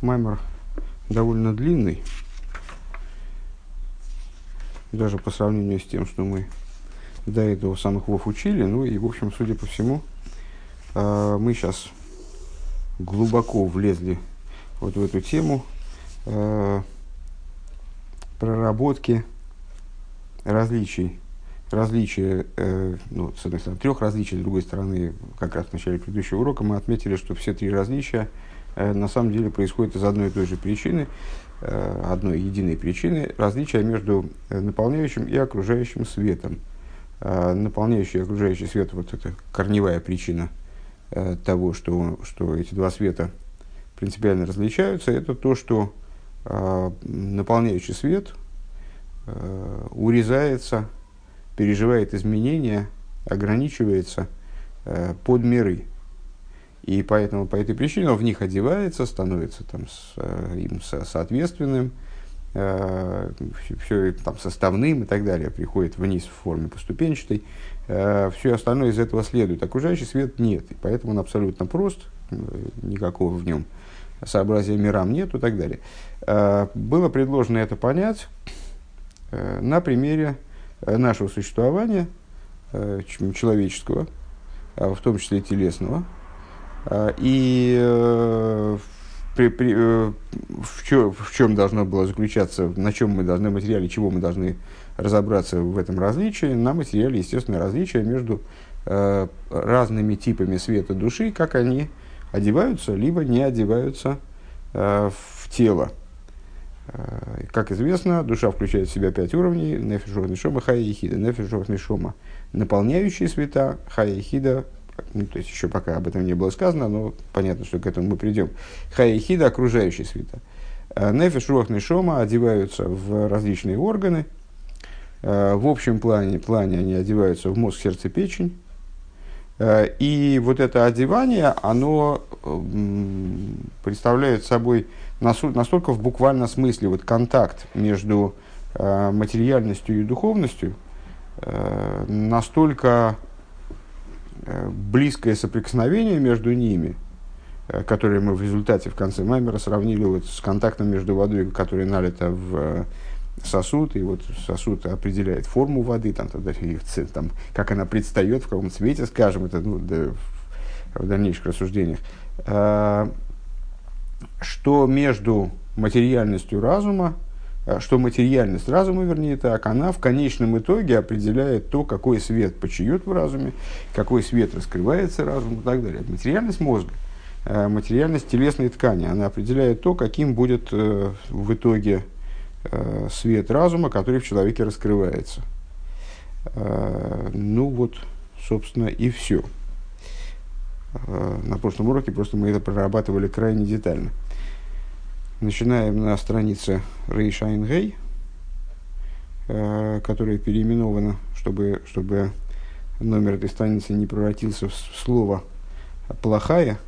Маймер довольно длинный, даже по сравнению с тем, что мы до этого самых вов учили. Ну и, в общем, судя по всему, э, мы сейчас глубоко влезли вот в эту тему э, проработки различий, различия, э, ну, с одной стороны, трех различий, с другой стороны, как раз в начале предыдущего урока мы отметили, что все три различия – на самом деле происходит из одной и той же причины, э, одной единой причины, различия между э, наполняющим и окружающим светом. Наполняющий и окружающий свет, вот это корневая причина того, что, что эти два света принципиально различаются, это то, что наполняющий свет урезается, переживает изменения, ограничивается под миры, и поэтому по этой причине он в них одевается, становится там с, э, им со, соответственным, э, все там составным и так далее, приходит вниз в форме поступенчатой. Э, все остальное из этого следует. Окружающий свет нет, и поэтому он абсолютно прост, никакого в нем сообразия мирам нет и так далее. Э, было предложено это понять э, на примере э, нашего существования э, человеческого, в том числе телесного, а, и э, при, при, э, в, чем, в чем должно было заключаться, на чем мы должны, материале чего мы должны разобраться в этом различии, на материале, естественно, различия между э, разными типами света души, как они одеваются, либо не одеваются э, в тело. Э, как известно, душа включает в себя пять уровней, нефишов нишома, хая и хида, нефишов нишома, наполняющие света, хая и хида, ну, то есть еще пока об этом не было сказано, но понятно, что к этому мы придем. Хаихида, окружающие света. Э, нефиш, руах, нишома одеваются в различные органы. Э, в общем плане, плане они одеваются в мозг, сердце, печень. Э, и вот это одевание, оно представляет собой настолько в буквальном смысле вот контакт между материальностью и духовностью, настолько близкое соприкосновение между ними, э, которое мы в результате в конце Маймера сравнили вот с контактом между водой, которая налита в э, сосуд, и вот сосуд определяет форму воды, там, тогда, и, там, как она предстает, в каком цвете, скажем, это ну, да, в дальнейших рассуждениях, что между материальностью разума Э, что материальность разума, вернее так, она в конечном итоге определяет то, какой свет почиет в разуме, какой свет раскрывается разумом и так далее. Материальность мозга, э, материальность телесной ткани, она определяет то, каким будет э, в итоге свет разума, который в человеке раскрывается. Ну вот, собственно, и все. На прошлом уроке просто мы это прорабатывали крайне детально. Начинаем на странице ריש עין הא, э, которая переименована, чтобы, чтобы номер этой страницы не превратился в слово плохая.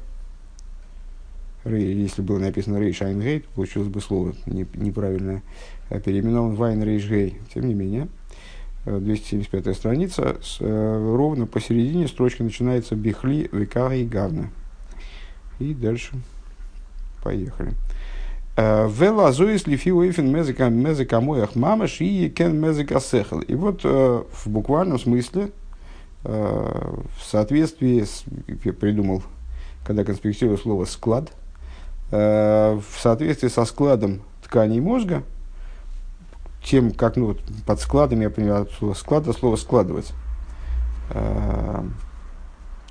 Если было написано ריש עין הא, то получилось бы слово неправильное. А переименован Вайн Рейш Гей. Тем не менее, 275 э, страница, с, э, ровно посередине строчка начинается Бихли Векара и Гавна. И дальше поехали. Велазуис лифи уэйфен мезика мезика моях мамаш и кен мезика сехал. И вот э, в буквальном смысле, э, в соответствии с, я придумал, когда конспектирую слово склад, э, в соответствии со складом тканей мозга, тем, как ну, под складом, я понимаю, от слова склада слово складывать.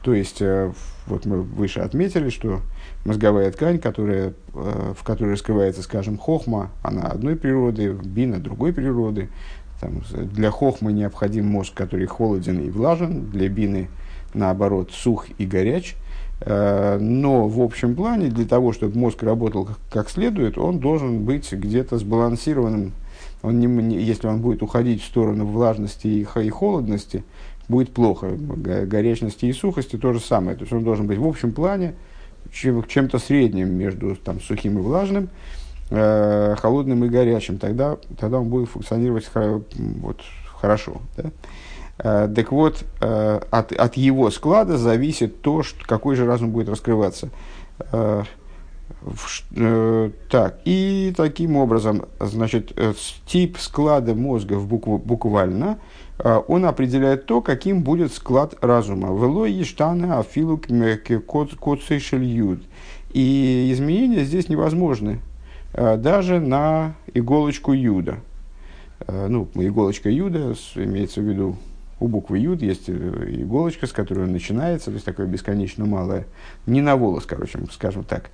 То есть, вот мы выше отметили, что мозговая ткань, которая, э, в которой раскрывается, скажем, хохма, она одной природы, бина другой природы. Там, для хохмы необходим мозг, который холоден и влажен, для бины, наоборот, сух и горяч. Э, но в общем плане, для того, чтобы мозг работал как следует, он должен быть где-то сбалансированным. Он не, если он будет уходить в сторону влажности и холодности, будет плохо. Горячности и сухости то же самое. То есть он должен быть в общем плане чем, чем-то средним между там, сухим и влажным, э, холодным и горячим. Тогда, тогда он будет функционировать вот, хорошо. Да? Э, так вот, э, от, от его склада зависит то, что, какой же разум будет раскрываться. Э, Э, так, и таким образом, значит, э, тип склада мозга в букву, буквально, он определяет то, каким будет склад разума. Вело ештана афилу коцейшельюд. И изменения здесь невозможны даже на иголочку юда. Ну, иголочка юда, имеется в виду у буквы Юд есть э, иголочка, с которой он начинается, то есть такое бесконечно малое. Не на волос, короче, скажем так.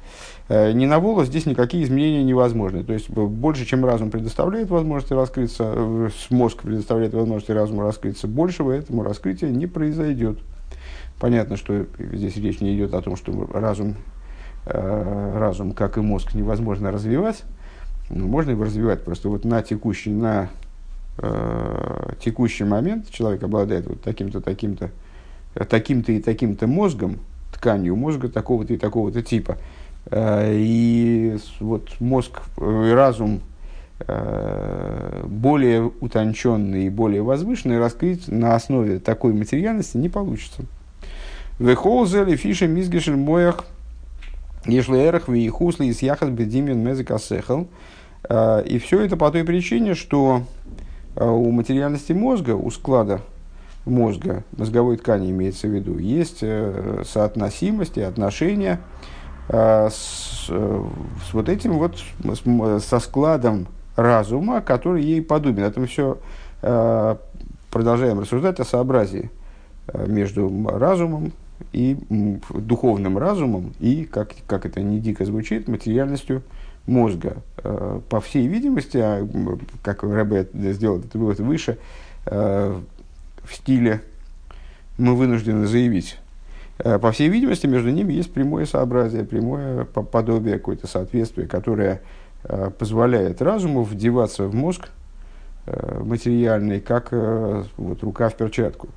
Э, не на волос здесь никакие изменения невозможны. То есть больше, чем разум предоставляет возможности раскрыться, э, мозг предоставляет возможности разуму раскрыться, большего этому раскрытия не произойдет. Понятно, что здесь речь не идет о том, что разум, разум как и мозг, невозможно развивать. Но можно его развивать просто вот на текущий, на э, текущий момент человек обладает вот таким-то, таким-то, таким-то и таким-то мозгом, тканью мозга такого-то и такого-то типа. Э, и вот мозг и разум э, более утонченный и более возвышенный раскрыть на основе такой материальности не получится. Вехолзели фиша мизгешель моях ешлеерах вихусли из яхат бедимен мезикасехал. Э, и все это по той причине, что у материальности мозга, у склада мозга, мозговой ткани имеется в виду, есть э, соотносимость и отношения э, с, э, с вот этим вот, со складом разума, который ей подобен. Это мы все продолжаем рассуждать о сообразии между разумом и духовным разумом и, как, как это не дико звучит, материальностью мозга. Э, по всей видимости, а, как Рэбе сделал это вывод выше, э, в стиле мы вынуждены заявить, э, по всей видимости, между ними есть прямое сообразие, прямое подобие, какое-то соответствие, которое позволяет разуму вдеваться в мозг материальный, как вот, рука в перчатку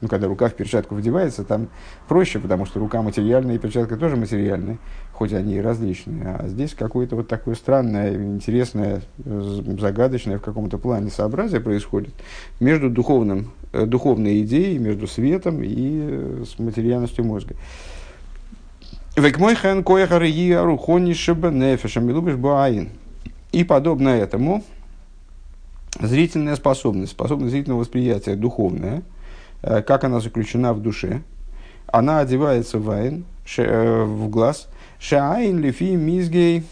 ну, когда рука в перчатку вдевается, там проще, потому что рука материальная и перчатка тоже материальные, хоть они и различные. А здесь какое-то вот такое странное, интересное, загадочное в каком-то плане сообразие происходит между духовным, э, духовной идеей, между светом и э, с материальностью мозга. И подобно этому, зрительная способность, способность зрительного восприятия духовная – как она заключена в душе. Она одевается в айн, э, в глаз. Шаайн лифи мизгей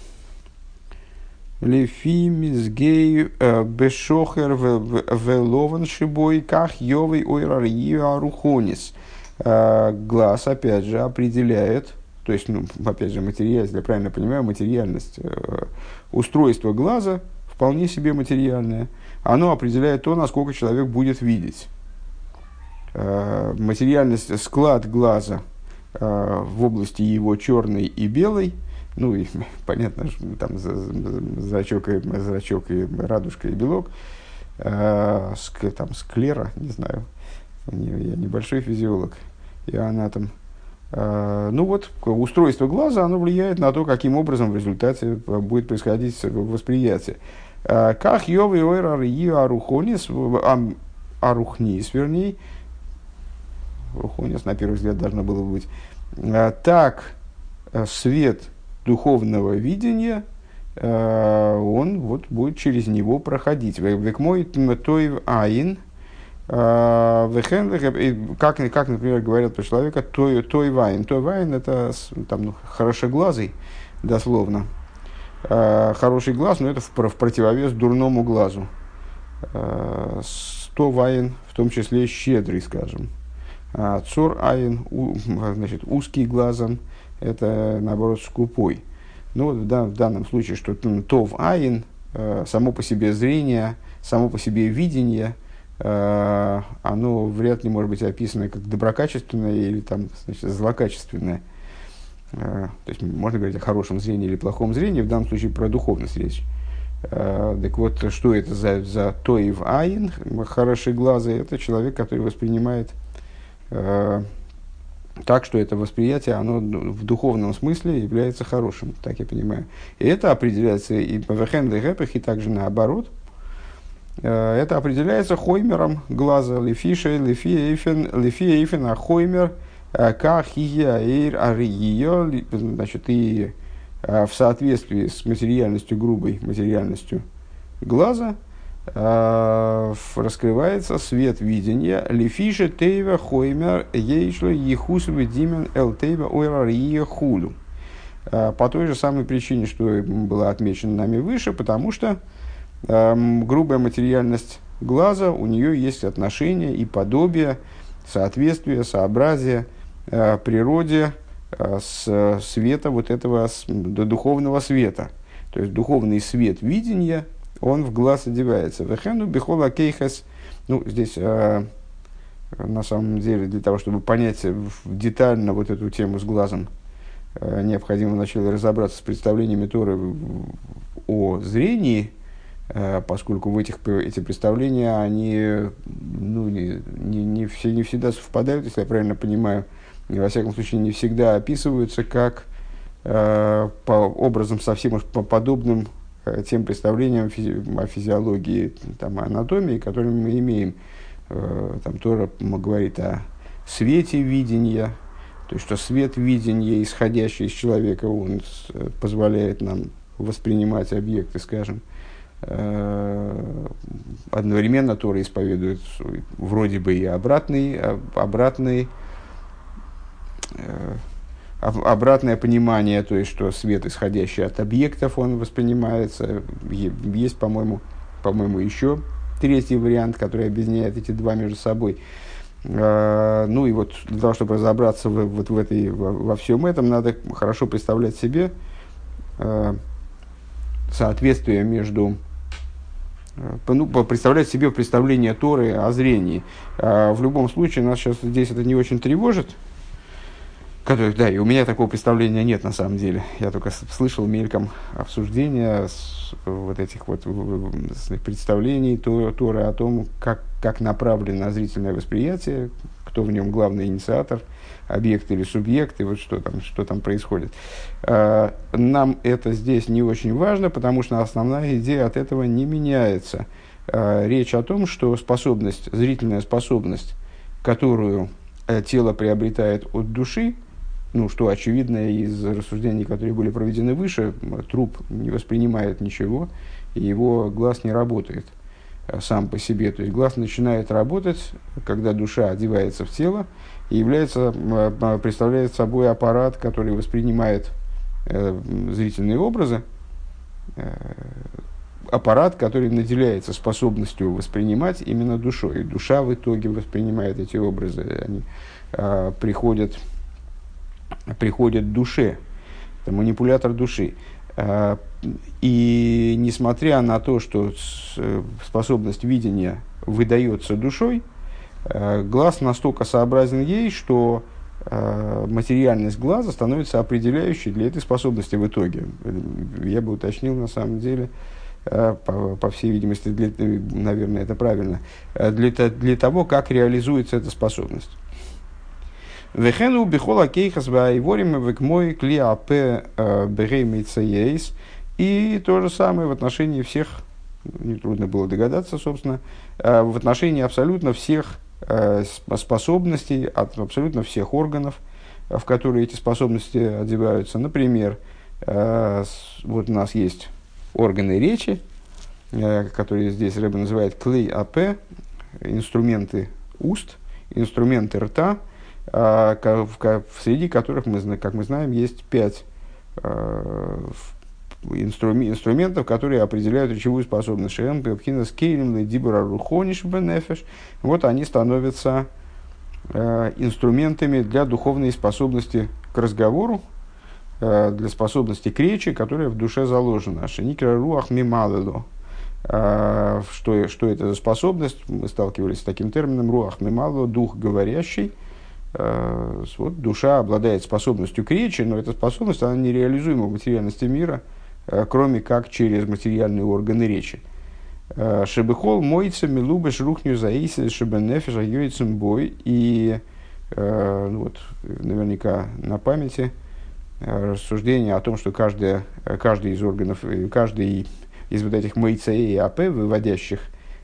лифи мизгей э, бешохер велован шибой ках йовый ойрарию арухонис. Глаз, опять же, определяет, то есть, ну, опять же, материальность, я правильно понимаю, материальность, устройство глаза вполне себе материальное, оно определяет то, насколько человек будет видеть. Э, материальность, склад глаза э, в области его черной и белой, ну и понятно, там зрачок и, зрачок и радужка и белок, э, там склера, не знаю, я небольшой физиолог, и там, ну вот, устройство глаза, оно влияет на то, каким образом в результате будет происходить восприятие. Как Йовы Ойрар Арухонис, Арухнис, вернее, Рухонис, на первый взгляд, должно было быть. А, так, э, свет духовного видения, э, он вот будет через него проходить. Век мой той айн, э, как, как, например, говорят про человека, той, той вайн. Той вайн это там, ну, хорошеглазый, дословно. Хороший глаз, но это в, в противовес дурному глазу. Сто вайн, в том числе щедрый, скажем. А цор айн, значит, узкий глазом, это, наоборот, скупой. Ну, в, в данном случае, что тов айн, э, само по себе зрение, само по себе видение, э, оно вряд ли может быть описано как доброкачественное или там, значит, злокачественное. Э, то есть можно говорить о хорошем зрении или плохом зрении, в данном случае про духовность речь. Так вот, что это за, за тоев айн, хорошие глаза, это человек, который воспринимает так что это восприятие, оно в духовном смысле является хорошим, так я понимаю. И это определяется и по Вехен и также наоборот. Э, это определяется хоймером глаза лифиша, лифи эйфен, а хоймер э, кахия эйр ария, значит, и в соответствии с материальностью, грубой материальностью глаза, раскрывается свет видения лифише тейва хоймер ейшло ехусовы димен эл тейва ойрария хулю. По той же самой причине, что была отмечена нами выше, потому что грубая материальность глаза, у нее есть отношение и подобие, соответствие, сообразие э, природе э, с света вот этого с, духовного света. То есть духовный свет видения, он в глаз одевается. Вехену бихола кейхас, ну, здесь э, на самом деле для того, чтобы понять детально вот эту тему с глазом, э, необходимо вначале разобраться с представлениями Торы о зрении – Э, поскольку в этих, эти представления, они ну, не, не, не, все, не всегда совпадают, если я правильно понимаю, и, во всяком случае, не всегда описываются как э, по образом совсем уж по подобным тем представлениям физи о физиологии, там, анатомии, которые мы имеем. Э, там Тора говорит о свете видения, то есть, что свет видения, исходящий из человека, он э, позволяет нам воспринимать объекты, скажем, Э, одновременно Тора исповедует вроде бы и обратный, обратный, э, обратное понимание, то есть, что свет, исходящий от объектов, он воспринимается. Есть, по-моему, по-моему, еще третий вариант, который объединяет эти два между собой. Э, ну и вот для того, чтобы разобраться в, вот в этой, во, во всем этом, надо хорошо представлять себе соответствие между ну, представлять себе представление Торы о зрении. А в любом случае, нас сейчас здесь это не очень тревожит. Который, да, и у меня такого представления нет на самом деле. Я только слышал мельком обсуждения с, вот этих вот представлений Торы о том, как, как направлено зрительное восприятие, кто в нем главный инициатор – объект или субъект, и вот что там, что там происходит. А, нам это здесь не очень важно, потому что основная идея от этого не меняется. А, речь о том, что способность, зрительная способность, которую э, тело приобретает от души, ну, что очевидно из рассуждений, которые были проведены выше, труп не воспринимает ничего, и его глаз не работает э, сам по себе. То есть глаз начинает работать, когда душа одевается в тело, и является, представляет собой аппарат, который воспринимает э, зрительные образы, э, аппарат, который наделяется способностью воспринимать именно душой. И душа в итоге воспринимает эти образы, они э, приходят, приходят душе. Это манипулятор души. Э, и несмотря на то, что э, способность видения выдается душой, Э, глаз настолько сообразен ей, что э, материальность глаза становится определяющей для этой способности в итоге. Я бы уточнил на самом деле, э, по, по всей видимости, для, наверное, это правильно, для, для того, как реализуется эта способность. Вехену бихола кейхас ваиворим векмой клиапе береймейцеейс. И то же самое в отношении всех, нетрудно было догадаться, собственно, в отношении абсолютно всех Э, способностей от абсолютно всех органов, в которые эти способности одеваются. Например, э, вот у нас есть органы речи, э, которые здесь Рэбе называет клей АП, инструменты уст, инструменты рта, среди которых, мы, как мы знаем, есть пять инструментов, которые определяют речевую способность. Шем, Пепхина, Скейлем, Дибура, Рухониш, Бенефеш. Вот они становятся э, инструментами для духовной способности к разговору, для способности к речи, которая в душе заложена. Шеникра Руах Мималело. Что, что это за способность? Мы сталкивались с таким термином Руах Мималело, дух говорящий. Э, вот душа обладает способностью к речи, но эта способность, она нереализуема в материальности мира – Э, кроме как через материальные органы речи. Э, Шебехол мойца милубеш рухню заиси шебенефеша йойцем бой. И ну вот, наверняка на памяти рассуждение о том, что каждая, каждый из органов, каждый из вот этих мейца и АП, выводящих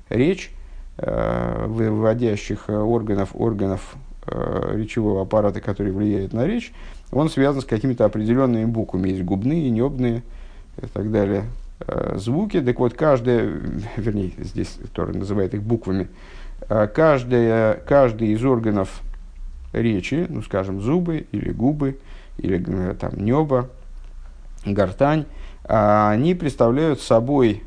речь, выводящих органов, органов речевого аппарата, который влияет на речь, он связан с какими-то определенными буквами. Есть губные, небные и так далее э, звуки. Так вот, каждая, вернее, здесь Тора называет их буквами, э, каждая, каждый из органов речи, ну, скажем, зубы или губы, или э, там небо, гортань, они представляют собой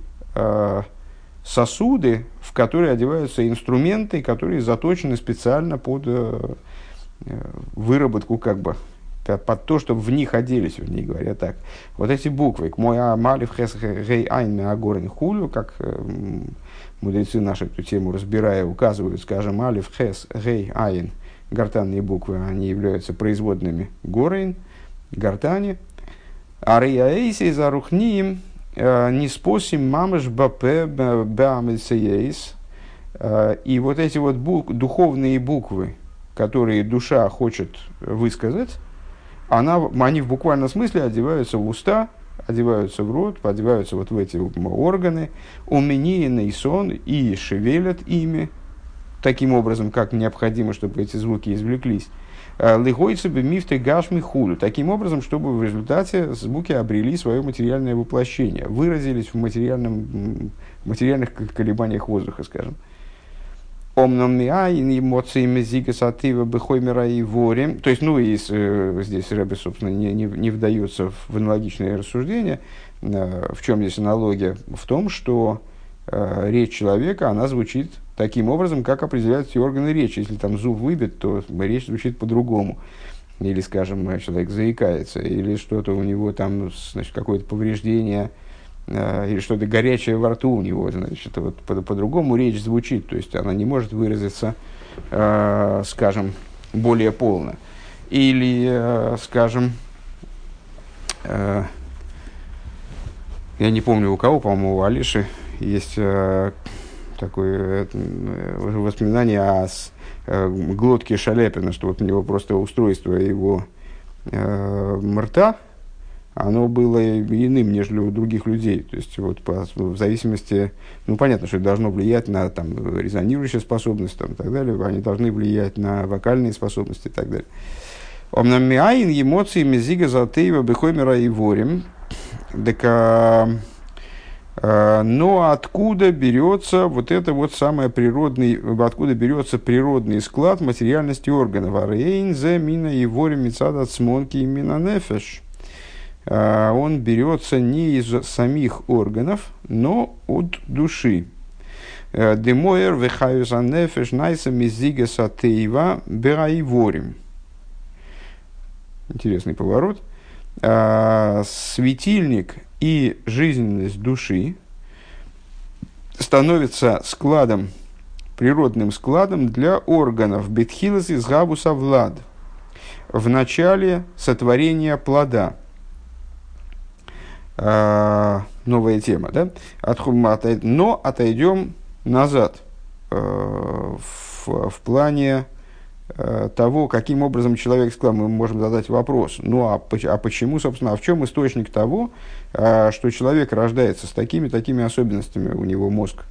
сосуды, в которые одеваются инструменты, которые заточены специально под выработку как бы под то, чтобы в них оделись, вернее говоря так. Вот эти буквы, к мой амалив хес гей айн агорен хулю, как э, мудрецы наши эту тему разбирая, указывают, скажем, алиф хес гей айн, гортанные буквы, они являются производными горейн, гортани. А рейаэйси за рухниим э, не спосим мамыш бапе бамельсеейс. Э, и вот эти вот бук, духовные буквы, которые душа хочет высказать, она, они в буквальном смысле одеваются в уста, одеваются в рот, одеваются вот в эти органы, уменийный сон и шевелят ими, таким образом, как необходимо, чтобы эти звуки извлеклись. Э, Лыгойцы бы мифты гашми хулю, таким образом, чтобы в результате звуки обрели свое материальное воплощение, выразились в, материальном, материальных колебаниях воздуха, скажем. Омном миаин эмоциями зига сатива бехоймера и ворим. То есть, ну, и э, здесь Рэбе, собственно, не, не, не вдается в аналогичные рассуждения. Э, в чем здесь аналогия? В том, что э, речь человека, она звучит таким образом, как определяют все органы речи. Если там зуб выбит, то речь звучит по-другому. Или, скажем, человек заикается, или что-то у него там, значит, какое-то повреждение – Э, или что-то горячее во рту у него, значит, вот по- по-другому речь звучит, то есть она не может выразиться, э, скажем, более полно. Или, э, скажем, э, я не помню у кого, по-моему, у Алиши есть э, такое э, воспоминание о с, э, глотке Шаляпина, что вот у него просто устройство его э, рта, оно было иным, нежели у других людей. То есть, вот, по, в зависимости, ну, понятно, что это должно влиять на там, резонирующие способности там, и так далее, они должны влиять на вокальные способности и так далее. Омнамиаин эмоции мезига затеева бехоймера и ворим. Так, а, но откуда берется вот это вот самое природный, откуда берется природный склад материальности органов? Арейн зе мина и ворим мецада цмонки и мина нефеш а, он берется не из самих органов, но от души. Э, Демоер вехаюза нефеш найса мизига сатеева бераиворим. Интересный поворот. Светильник и жизненность души становится складом, природным складом для органов. Бетхилас из Габуса Влад. В начале сотворения плода – э, новая тема, да? Но отойдем назад э, в, в плане того, каким образом человек сказал, мы можем задать вопрос, ну а, а почему, собственно, а в чем источник того, э, что человек рождается с такими, такими особенностями, у него мозг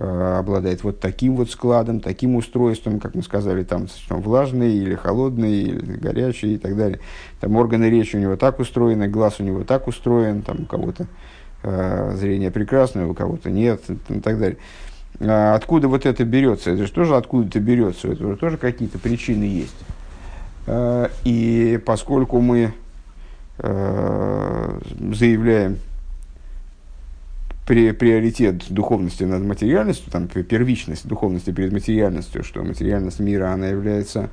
Э, обладает вот таким вот складом, таким устройством, как мы сказали, там, влажный или холодный, или горячий и так далее. Там органы речи у него так устроены, глаз у него так устроен, там у кого-то э, зрение прекрасное, у кого-то нет и так далее. А откуда вот это берется? Это же тоже откуда-то берется, это же тоже какие-то причины есть. Э, и поскольку мы э, заявляем, при, приоритет духовности над материальностью, там, первичность духовности перед материальностью, что материальность мира, она является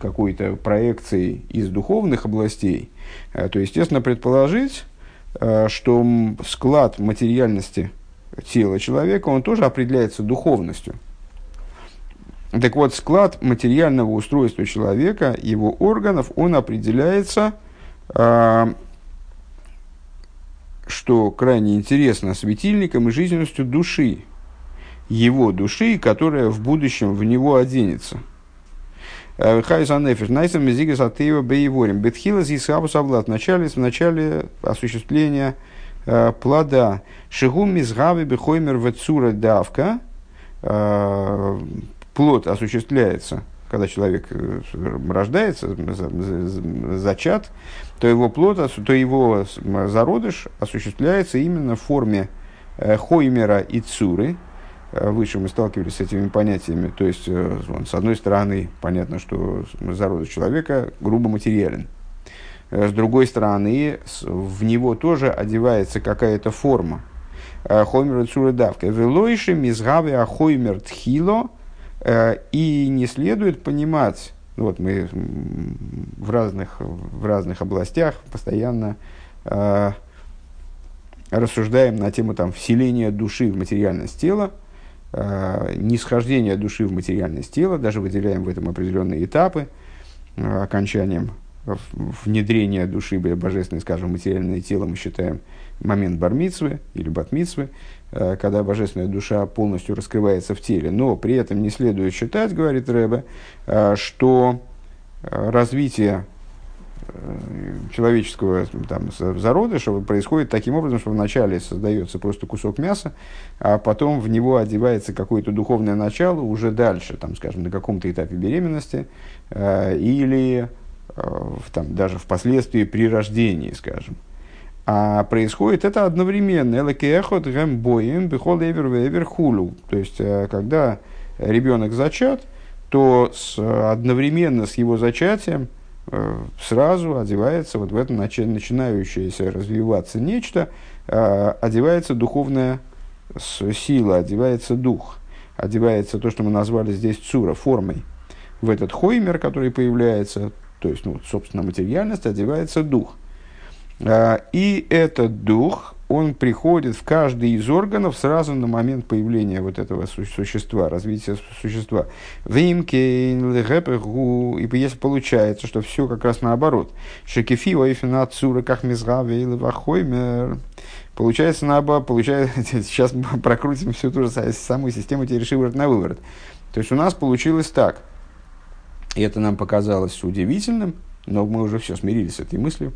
какой-то проекцией из духовных областей, то, естественно, предположить, что склад материальности тела человека, он тоже определяется духовностью. Так вот, склад материального устройства человека, его органов, он определяется э, что крайне интересно, светильником и жизненностью души, его души, которая в будущем в него оденется. Э, Хайзанефиш. В начале, осуществления плода. Шигум Мизгави Бехоймер Вецура Давка. Э, плод осуществляется, когда человек э, рождается, зачат, то его плод, то его зародыш осуществляется именно в форме э, хоймера и цуры. Э, выше мы сталкивались с этими понятиями. То есть, с одной стороны, понятно, что зародыш человека грубо материален. С другой стороны, в него тоже одевается какая-то форма. Хоймер и цура давка. Велойши мизгаве ахоймер тхило – Э, и не следует понимать, ну вот мы в разных, в разных областях постоянно э, рассуждаем на тему там, вселения души в материальность тела, э, нисхождения души в материальность тела, даже выделяем в этом определенные этапы, э, окончанием внедрения души божественной, скажем, материальное тело мы считаем момент бармицвы или батмицвы, Э, когда божественная душа полностью раскрывается в теле. Но при этом не следует считать, говорит Рэбе, э, что э, развитие человеческого там, зародыша происходит таким образом, что вначале создается просто кусок мяса, а потом в него одевается какое-то духовное начало уже дальше, там, скажем, на каком-то этапе беременности или там, даже впоследствии при рождении, скажем. А происходит это одновременно. Элекехот гэмбоем бихол эвер вевер хулу. То есть, э, когда ребенок зачат, то с, одновременно с его зачатием э, сразу одевается вот в этом начинающееся развиваться нечто, э, одевается духовная сила, одевается дух, одевается то, что мы назвали здесь цура, формой. В этот хоймер, который появляется, то есть, ну, собственно, материальность, одевается дух – а, и этот дух, он приходит в каждый из органов сразу на момент появления вот этого существа, развития существа. И если получается, что все как раз наоборот. Шекефи, ойфина, цура, как. Получается наоборот, получается, сейчас мы прокрутим всю ту же самую систему тереши на выворот. То есть у нас получилось так. И это нам показалось удивительным, но мы уже все смирились с этой мыслью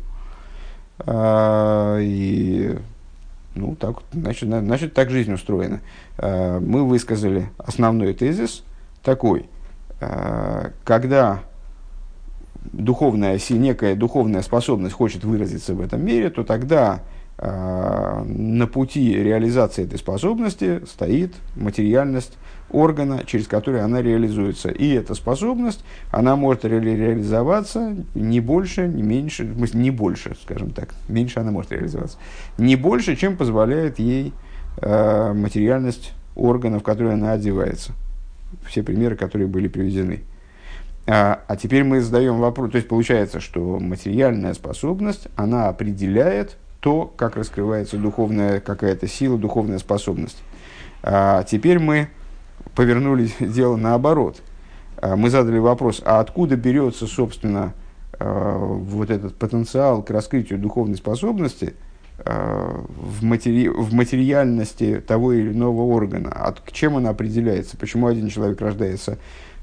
а, и ну, так, значит, значит, так жизнь устроена. А, мы высказали основной тезис такой. А, когда духовная, некая духовная способность хочет выразиться в этом мире, то тогда на пути реализации этой способности стоит материальность органа, через который она реализуется. И эта способность, она может ре- реализоваться не больше, не меньше, не больше, скажем так, меньше она может реализоваться, не больше, чем позволяет ей э, материальность органа, в который она одевается. Все примеры, которые были приведены. А, а теперь мы задаем вопрос, то есть получается, что материальная способность, она определяет то, как раскрывается духовная какая-то сила, духовная способность. А теперь мы повернули дело наоборот. А, мы задали вопрос, а откуда берется, собственно, а, вот этот потенциал к раскрытию духовной способности а, в, матери... в материальности того или иного органа? От... К чем он определяется? Почему один человек рождается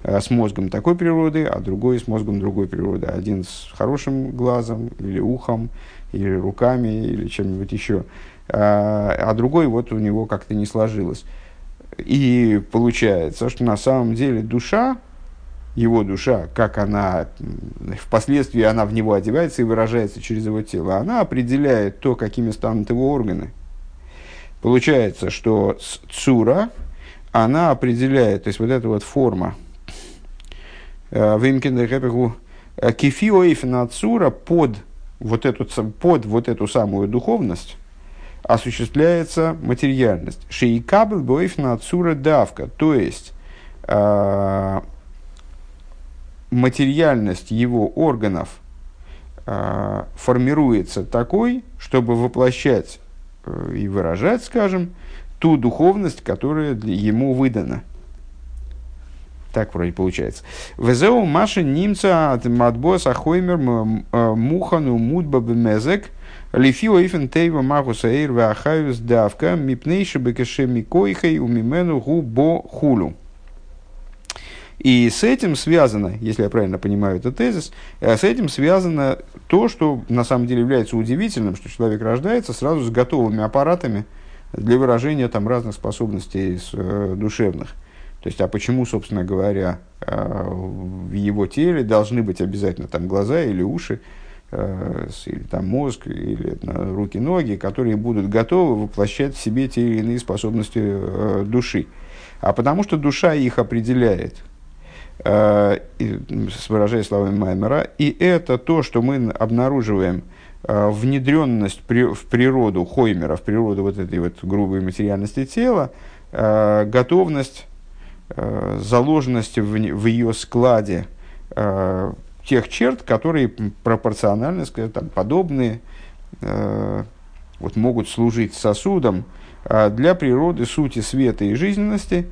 с мозгом такой природы, а другой с мозгом другой природы? Один с хорошим глазом или ухом, или руками, или чем-нибудь еще, а другой вот у него как-то не сложилось. И получается, что на самом деле душа, его душа, как она, впоследствии она в него одевается и выражается через его тело, она определяет то, какими станут его органы. Получается, что цура, она определяет, то есть вот эта вот форма, э, Вимкин э, кефиоифна цура под вот, эту, под вот эту самую духовность, осуществляется материальность. שיקבל באופן הצורה דווקא, то есть э, материальность его органов э, формируется такой, чтобы воплощать э, и выражать, скажем, ту духовность, которая ему выдана. Так вроде получается. Везеу Маша немца от Мадбос Ахоймер э, Мухану Мудба Бемезек – Лифио ифен тейва магуса эйр вахаюс давка мипнейши бекеше микойхей умимену губо хулю. И с этим связано, если я правильно понимаю этот тезис, э, с этим связано то, что на самом деле является удивительным, что человек рождается сразу с готовыми аппаратами для выражения там, разных способностей э, душевных. То есть, а почему, собственно говоря, в его теле должны быть обязательно там глаза или уши, или там мозг, или руки, ноги, которые будут готовы воплощать в себе те или иные способности души. А потому что душа их определяет – Э, выражая словами Маймера, и это то, что мы обнаруживаем э, внедренность в природу Хоймера, в природу вот этой вот грубой материальности тела, э, готовность, заложенность в, в ее складе тех черт, которые пропорционально, скажем, там, подобные, вот, могут служить сосудом для природы сути света и жизненности,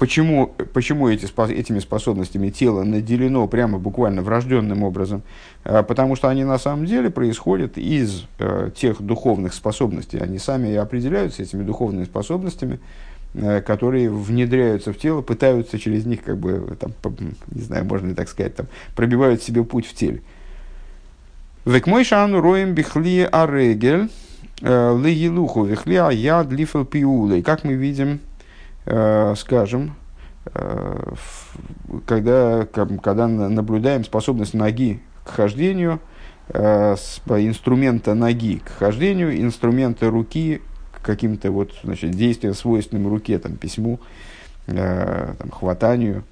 Почему, почему эти, этими способностями тело наделено прямо буквально врожденным образом? А, потому что они на самом деле происходят из э, тех духовных способностей. Они сами определяются этими духовными способностями, э, которые внедряются в тело, пытаются через них, как бы, там, не знаю, можно ли так сказать, там, пробивают себе путь в теле. Векмой шану роем бихли арегель э, легилуху вихли а яд лифел пиулей. Как мы видим, Э, скажем, э, когда, когда наблюдаем способность ноги к хождению, э, инструмента ноги к хождению, инструмента руки каким-то вот, значит, действиям, свойственным руке, там, письму, там, хватанию.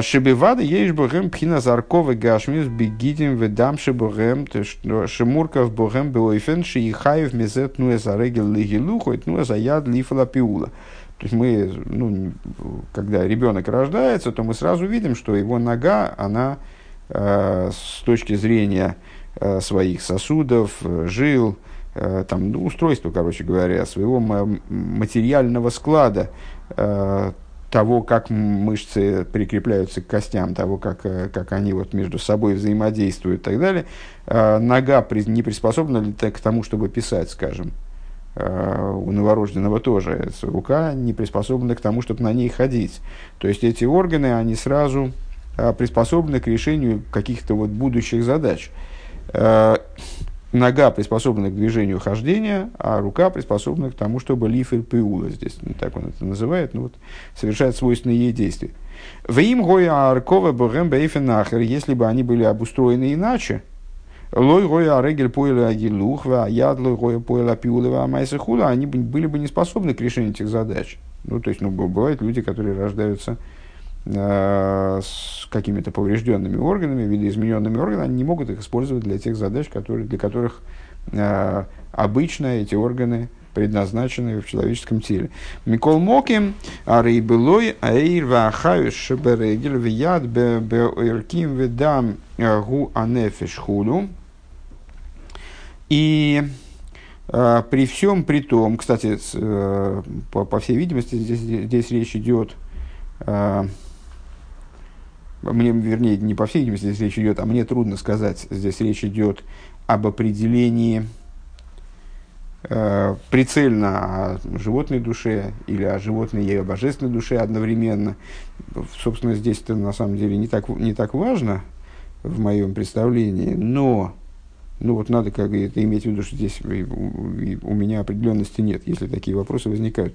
Шибивада ешь богем пхина заркова гашмис бегидим ведам шибогем шимурков богем беойфен шиихаев мезет нуэ зарегел лигилуху, нуэ заяд лифала пиула. То есть мы, ну, когда ребенок рождается, то мы сразу видим, что его нога, она э, с точки зрения э, своих сосудов, жил, э, там, ну, устройства, короче говоря, своего материального склада, э, того, как мышцы прикрепляются к костям, того, как, э, как они вот между собой взаимодействуют и так далее, э, нога не приспособлена к тому, чтобы писать, скажем, Э, у новорожденного тоже рука не приспособлена к тому, чтобы на ней ходить. То есть эти органы, они сразу э, приспособлены к решению каких-то вот будущих задач. Нога приспособлена к движению хождения, а рука приспособлена к тому, чтобы лифер пиула, здесь так он это называет, ну, вот, совершает свойственные ей действия. В им гоя аркова богем бейфенахер, если бы они были обустроены иначе, Лой гоя регель поэла агилухва, яд лой гоя поэла пиулева майса хула, они были бы не способны к решению этих задач. Ну, то есть, ну, бывают люди, которые рождаются с какими-то поврежденными органами, видоизмененными органами, они не могут их использовать для тех задач, которые, для которых э, обычно эти органы предназначены в человеческом теле. Микол Моким, Арей Белой, Аир Вахаюш Шеберегель, Вияд Беэрким Ведам Гу Анефиш Худу. И э, при всем при том, кстати, э, по, по всей видимости, здесь, здесь речь идет, э, мне, вернее, не по всей видимости здесь речь идет, а мне трудно сказать, здесь речь идет об определении э, прицельно о животной душе или о животной и о божественной душе одновременно. Собственно, здесь это на самом деле не так, не так важно в моем представлении, но ну вот надо как это иметь в виду, что здесь у меня определенности нет, если такие вопросы возникают.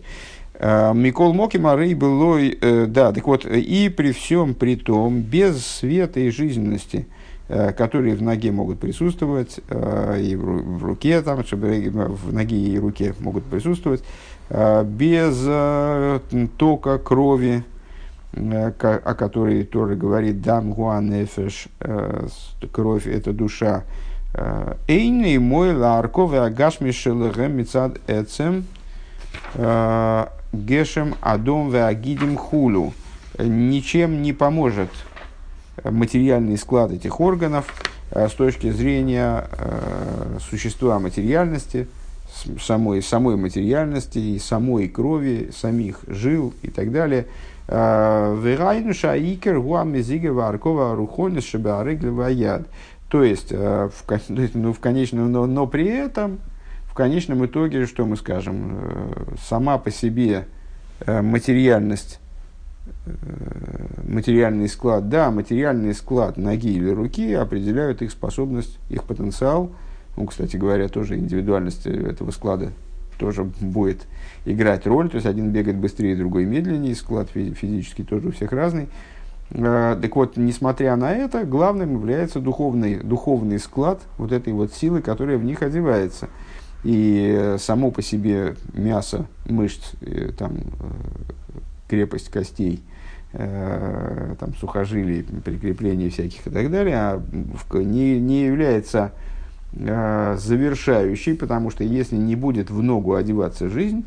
А, Микол Моки Марей былой, э, да, так вот, и при всем при том, без света и жизненности, э, которые в ноге могут присутствовать, э, и в руке, там, в ноге и руке могут присутствовать, без тока крови, о которой Тора говорит, дам гуан эфеш, кровь – это душа, Эйный мой ларков агашми шелыгем мецад эцем гешем адом ве агидим хулу. Ничем не поможет материальный склад этих органов с точки зрения существа материальности, самой, самой материальности и самой крови, самих жил и так далее. Верайнуша икер гуамезига варкова рухонис шебеарыглева яд. То есть, э, в, ну, в конечном, но, но при этом, конечном итоге, что мы скажем, э, сама по себе э, материальность, материальный склад, да, материальный склад ноги или руки определяют их способность, их потенциал, ну, кстати говоря, тоже индивидуальность этого склада тоже будет играть роль. То есть один бегает быстрее, другой медленнее, склад физически тоже у всех разный. Э, так вот, несмотря на это, главным является духовный, духовный склад вот этой вот силы, которая в них одевается. И само по себе мясо, мышц, э, там, крепость костей, там, сухожилий, прикрепления всяких и так далее, а не, не является завершающей, потому что если не будет в ногу одеваться жизнь,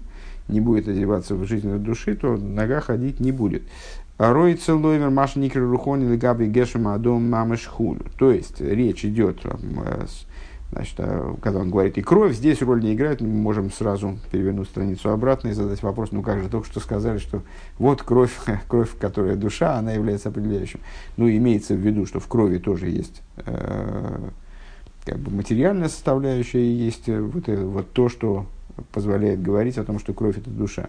не будет одеваться в жизнь души, то нога ходить не будет. Рой целойвер маш никр рухони легаби гешема адом мамыш То есть речь идет, э, значит, э, когда он говорит и кровь, здесь роль не играет, мы можем сразу перевернуть страницу обратно и задать вопрос, ну как же, только что сказали, что вот кровь, кровь, которая душа, она является определяющим. Ну, имеется в виду, что в крови тоже есть э, как бы материальная составляющая, есть вот, вот то, что позволяет говорить о том, что кровь это душа.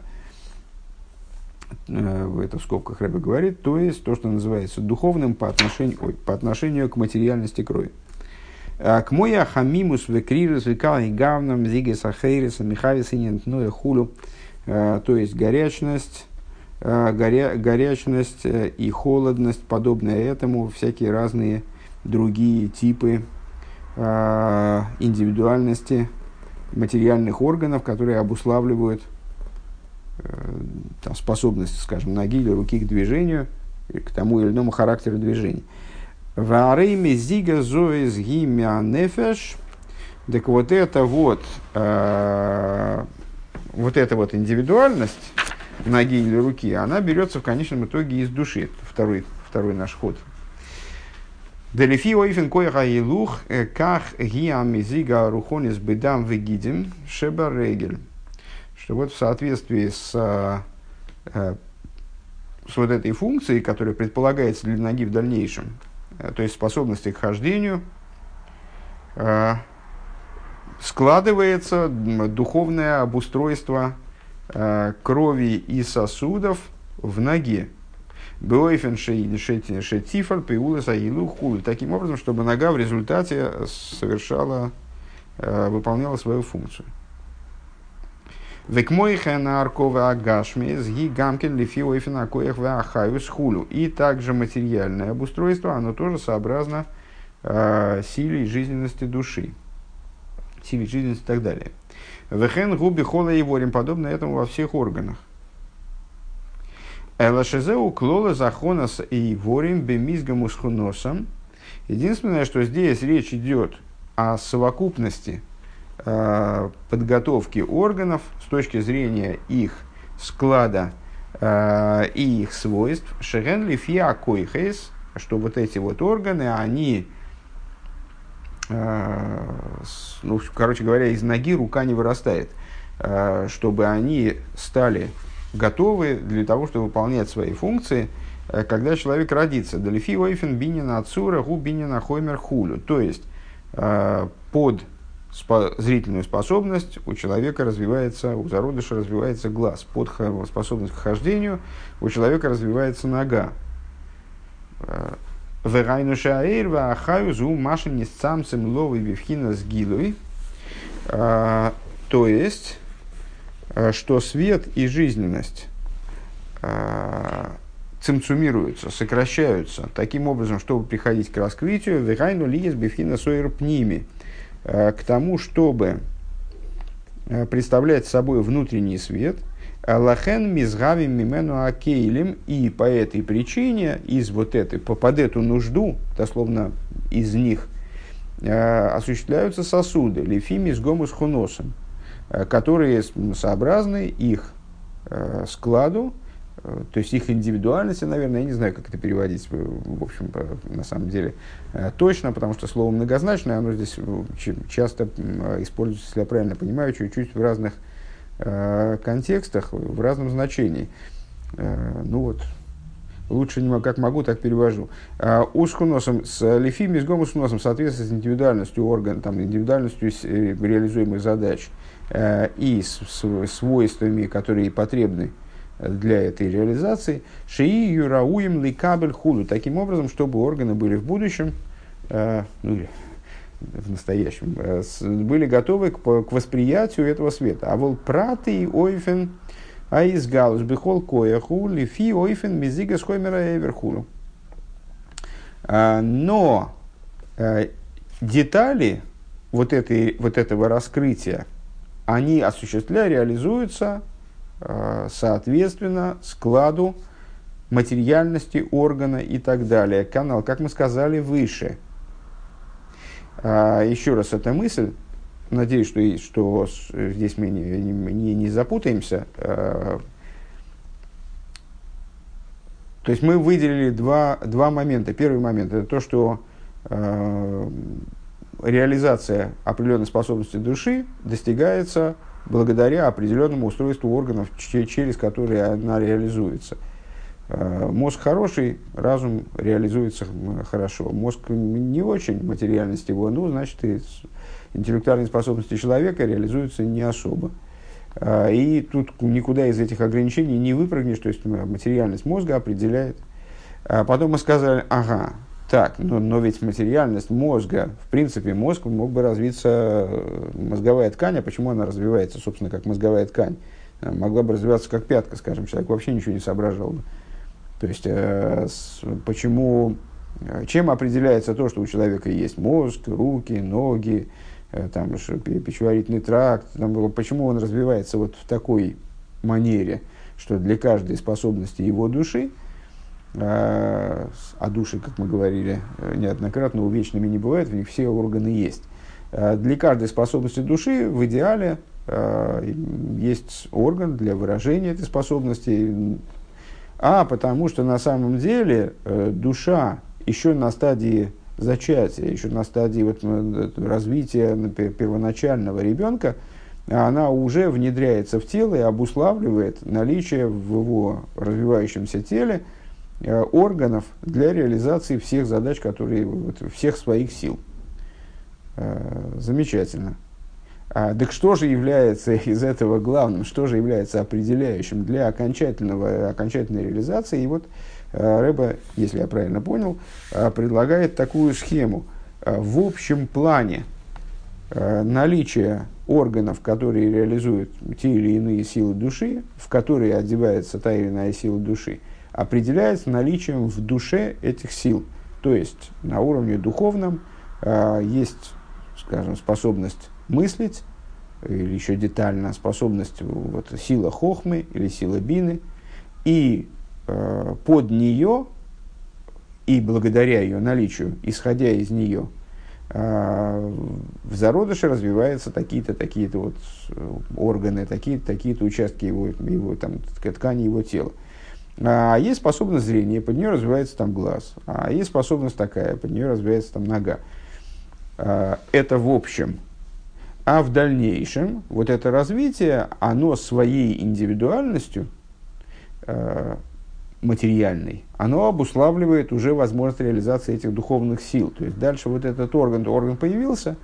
Э, это в скобках Рэбе говорит, то есть то, что называется духовным по отношению, ой, по отношению к материальности крови. А к моя хамимус векрирус векал и гавнам зигес ахейриса михавис и ну хулю. Э, то есть горячность, э, горя, горячность и холодность, подобное этому, всякие разные другие типы индивидуальности материальных органов, которые обуславливают э, там, способность, скажем, ноги или руки к движению, к тому или иному характеру движения. Варейми зига зоис гимя нефеш. Так вот это вот, э, вот эта вот индивидуальность ноги или руки, она берется в конечном итоге из души. Второй, второй наш ход Делифи ойфен коеха илух, э, ках гиамизига рухонис бедам вегидим шеба регель. Что вот в соответствии с, э, с вот этой функцией, которая предполагается для ноги в дальнейшем, э, то есть способности к хождению, складывается духовное обустройство крови и сосудов в ноге. Беойфен шетифар пиулас аилу хулю. Таким образом, чтобы нога в результате совершала, э, выполняла свою функцию. Векмойхен аркова агашми сги гамкин лифи ойфен акоях ахаюс хулю. И также материальное обустройство, оно тоже сообразно э, силе и жизненности души. Силе жизненности и так далее. Вехен губи хола и ворим, подобно этому во всех органах. Элашезеу клола захонас и ворим бемизгаму с хуносом. Единственное, что здесь речь идет о совокупности подготовки органов с точки зрения их склада э, и их свойств. Шеген лифия койхес, что вот эти вот органы, они, э, ну, короче говоря, из ноги рука не вырастает, э, чтобы они стали готовы для того, чтобы выполнять свои функции, э, когда человек родится. Далифи ойфен бинина ацура гу бинина хоймер хулю. То есть, э, под зрительную способность у человека развивается, у зародыша развивается глаз. Под способность к хождению у человека развивается нога. Э, Верайну шаэйр ваахаю зу машин не самцем ловый вивхина с гилой. То есть, Э, что свет и жизненность э, цимцумируются, сокращаются таким образом, чтобы приходить к раскрытию вегайну лиес бифина сойер пними, э, к тому, чтобы представлять собой внутренний свет, лахен мизгави мимену акейлем, и по этой причине, из вот этой, под эту нужду, дословно из них, осуществляются сосуды, лифими с гомус хуносом, Э, которые сообразны их э, складу, э, то есть их индивидуальности, наверное, я не знаю, как это переводить, в общем, на самом деле, точно, потому что слово многозначное, оно здесь часто используется, если я правильно понимаю, чуть-чуть в разных контекстах, в разном значении. Ну вот, лучше не могу, как могу, так перевожу. Ушхуносом, с лифими с гомусхуносом, соответственно, с индивидуальностью органа, там, индивидуальностью реализуемых задач – Э, и с свойствами, которые потребны для этой реализации, шии юрауем ликабель худу, таким образом, чтобы органы были в будущем, э, ну, в настоящем, э, были готовы к, к восприятию этого света. А вот праты и ойфен аизгалус бихол кояху лифи ойфен мизига схоймера эверхулу. А, но э, детали вот, этой, вот этого раскрытия, они осуществляя, реализуются соответственно складу материальности органа и так далее. Канал, как мы сказали выше. А, еще раз эта мысль, надеюсь, что, что здесь мы не, не, не запутаемся. А, то есть мы выделили два, два момента. Первый момент это то, что э, реализация определенной способности души достигается благодаря определенному устройству органов, через которые она реализуется. Э, мозг хороший, разум реализуется хорошо. Мозг не очень, материальность его, ну, значит, и интеллектуальные способности человека реализуются не особо. Э, и тут никуда из этих ограничений не выпрыгнешь, то есть материальность мозга определяет. А потом мы сказали, ага, так, но, но ведь материальность мозга, в принципе, мозг мог бы развиться, э, мозговая ткань, а почему она развивается, собственно, как мозговая ткань? Могла бы развиваться как пятка, скажем, человек вообще ничего не соображал бы. То есть, э, с, почему, э, чем определяется то, что у человека есть мозг, руки, ноги, э, там, пищеварительный тракт, там, почему он развивается вот в такой манере, что для каждой способности его души, э, а души, как мы говорили э, неоднократно, увечными не бывает, в них все органы есть. Э, для каждой способности души в идеале э, есть орган для выражения этой способности, а потому что на самом деле э, душа еще на стадии зачатия, еще на стадии вот, э, развития первоначального ребенка, она уже внедряется в тело и обуславливает наличие в его развивающемся теле органов для реализации всех задач, которые, вот, всех своих сил. Замечательно. А, так что же является из этого главным, что же является определяющим для окончательного, окончательной реализации? И вот а, Рэба, если я правильно понял, предлагает такую схему. В общем плане наличие органов, которые реализуют те или иные силы души, в которые одевается та или иная сила души, определяется наличием в душе этих сил. То есть на уровне духовном а, есть, скажем, способность мыслить, или еще детально способность, вот, сила хохмы или сила бины, и э, под нее, и благодаря ее наличию, исходя из нее, э, в зародыше развиваются такие-то, такие-то вот органы, такие-то, такие-то участки его, его там, ткани его тела. А есть способность зрения, под нее развивается там глаз. А есть способность такая, под нее развивается там нога. А, это в общем а в дальнейшем вот это развитие, оно своей индивидуальностью э, материальной, оно обуславливает уже возможность реализации этих духовных сил. То есть дальше вот этот орган, орган появился,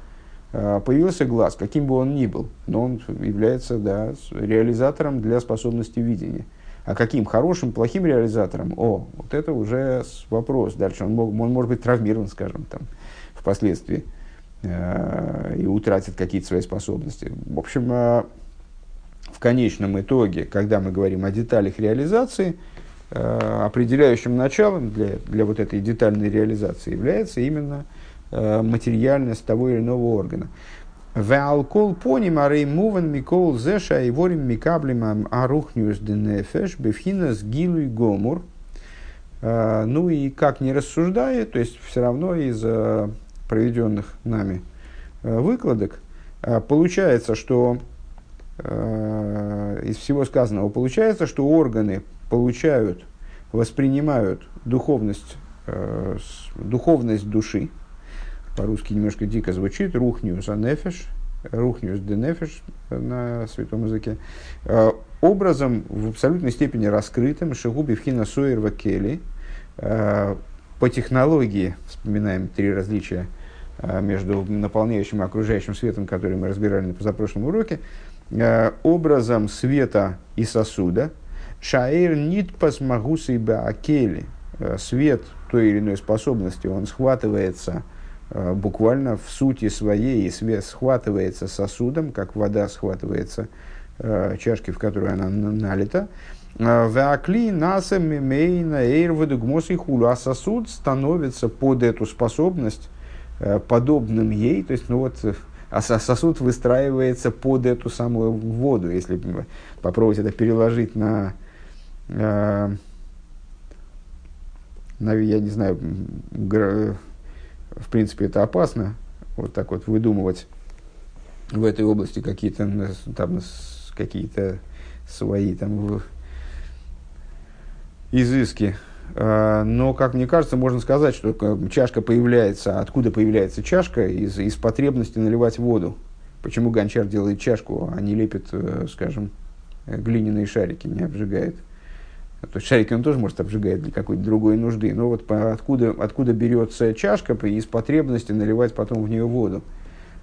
э, появился глаз, каким бы он ни был, но он является да, реализатором для способности видения. А каким хорошим, плохим реализатором? О, вот это уже вопрос. Дальше он, мог, он может быть травмирован, скажем, там, впоследствии. Э, и утратит какие-то свои способности. В общем, э, в конечном итоге, когда мы говорим о деталях реализации, э, определяющим началом для, для вот этой детальной реализации является именно материальность того или иного органа. Веалкол поним арей муван микол зеша и ворим микаблим арухнюс денефеш бифхинас гилуй гомур. Ну и как не рассуждая, то есть все равно из проведенных нами э, выкладок, э, получается, что из всего сказанного получается, что органы получают, воспринимают духовность, духовность души, по-русски немножко дико звучит, рухниус анефеш, рухниус денефеш на святом языке, образом в абсолютной степени раскрытым, шигуби вхина суэр кели, по технологии, вспоминаем три различия Э, между наполняющим и окружающим светом, который мы разбирали на позапрошлом уроке, э, образом света и сосуда. Шаэр нит пасмагусы баакели. Э, свет той или иной способности, он схватывается буквально в сути своей схватывается сосудом, как вода схватывается чашки, в которую она налита. Вакли насем мейна эйрведу гмос и хулу. А сосуд становится под эту способность подобным ей. То есть, ну вот, а сосуд выстраивается под эту самую воду. Если попробовать это переложить на, на я не знаю, в принципе, это опасно, вот так вот выдумывать в этой области какие-то там какие-то свои там изыски. А, но, как мне кажется, можно сказать, что чашка появляется, откуда появляется чашка? Из, из потребности наливать воду. Почему гончар делает чашку, а не лепит, э, скажем, глиняные шарики, не обжигает? То есть шарики он тоже может обжигать для какой-то другой нужды. Но вот по, откуда, откуда берется чашка из потребности наливать потом в нее воду.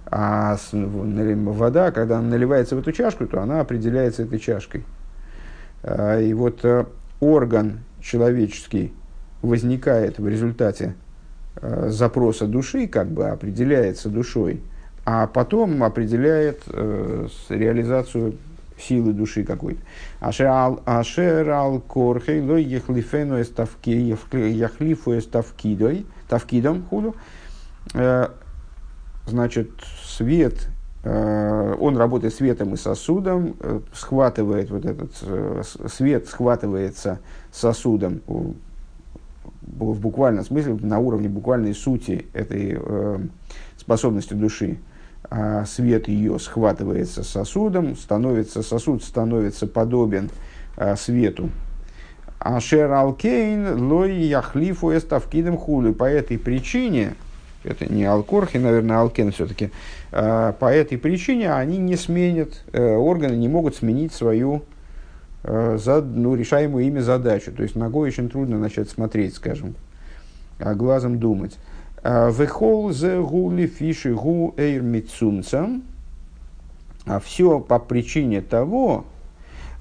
А с, вода, когда она наливается в эту чашку, то она определяется этой чашкой. А, и вот э, орган человеческий возникает в результате э, запроса души, как бы определяется душой, а потом определяет э, реализацию силы души какой-то. Ашер ал корхей лой ехлифену эставки, яхлифу эставкидой, тавкидом худу. Э, значит, свет, э, он работает светом и сосудом, э, схватывает вот этот свет, схватывается сосудом в буквальном смысле, на уровне буквальной сути этой способности души а свет ее схватывается сосудом, становится, сосуд становится подобен а, свету. Ашер алкейн лой яхлифу эставкидем хули. По этой причине, это не алкорхи, наверное, алкен все-таки, а, по этой причине они не сменят, э, органы не могут сменить свою э, за, ну, решаемую ими задачу. То есть ногой очень трудно начать смотреть, скажем, а глазом думать. Вехол зе гули фиши гу эйр митсунцам. А все по причине того,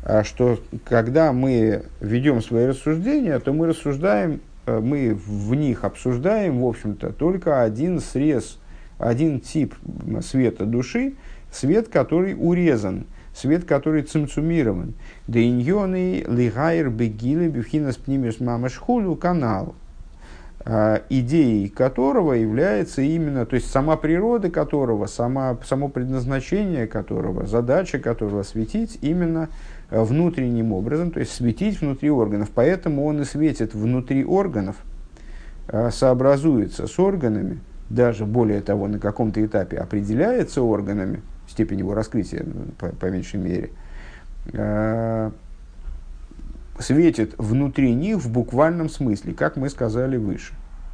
а, что когда мы ведем свои рассуждения, то мы рассуждаем, э, мы в них обсуждаем, в общем-то, только один срез, один тип света души, свет, который урезан, свет, который цимцумирован. Дейньоны лигайр бегилы бифхинас пнимеш мамашхулю канал – идеей которого является именно, то есть сама природа которого, сама, само предназначение которого, задача которого светить именно э, внутренним образом, то есть светить внутри органов. Поэтому он и светит внутри органов, а, сообразуется с органами, даже более того, на каком-то этапе определяется органами, степень его раскрытия, ну, по, по меньшей мере, а, светит внутри них в буквальном смысле, как мы сказали выше –